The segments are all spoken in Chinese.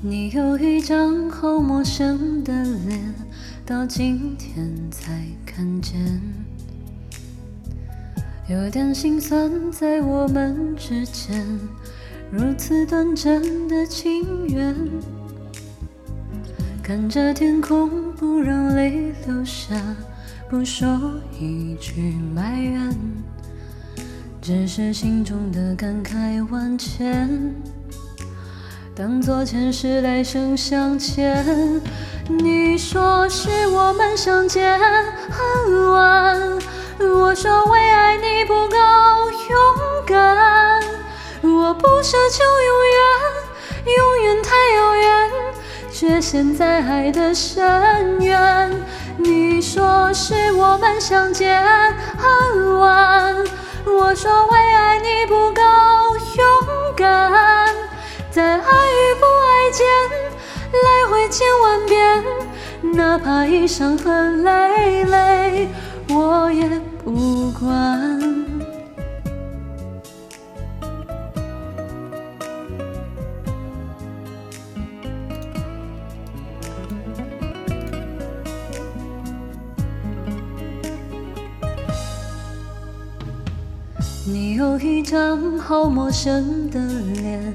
你有一张好陌生的脸，到今天才看见，有点心酸，在我们之间，如此短暂的情缘。看着天空，不让泪流下，不说一句埋怨，只是心中的感慨万千。当作前世来生相欠，你说是我们相见恨晚，我说为爱你不够勇敢，我不奢求永远，永远太遥远，却陷在爱的深渊。你说是我们相见恨晚，我说为爱你不够勇敢，在爱间来回千万遍，哪怕已伤痕累累，我也不管。你有一张好陌生的脸，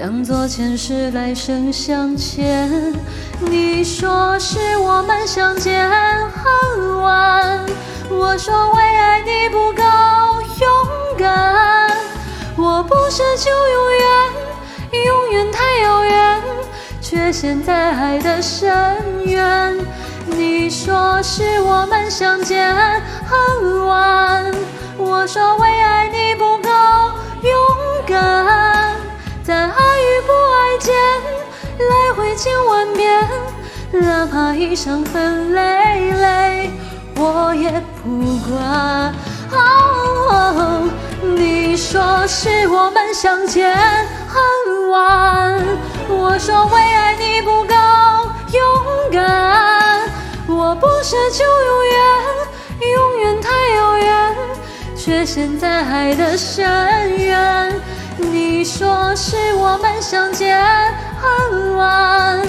当作前世来生相欠，你说是我们相见恨晚，我说为爱你不够勇敢，我不奢求永远，永远太遥远，却陷在爱的深渊。你说是我们相见恨晚，我说为哪怕已伤痕累累，我也不管。哦，你说是我们相见很晚，我说为爱你不够勇敢，我不奢求永远，永远太遥远，却陷在爱的深渊。你说是我们相见很晚，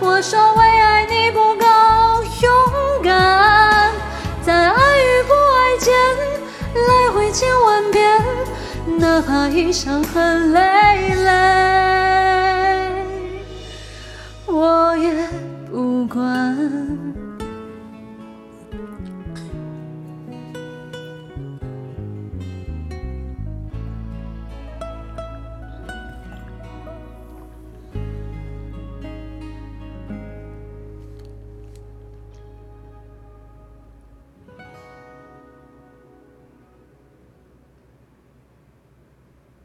我说为爱哪怕已伤痕累累。我也不管。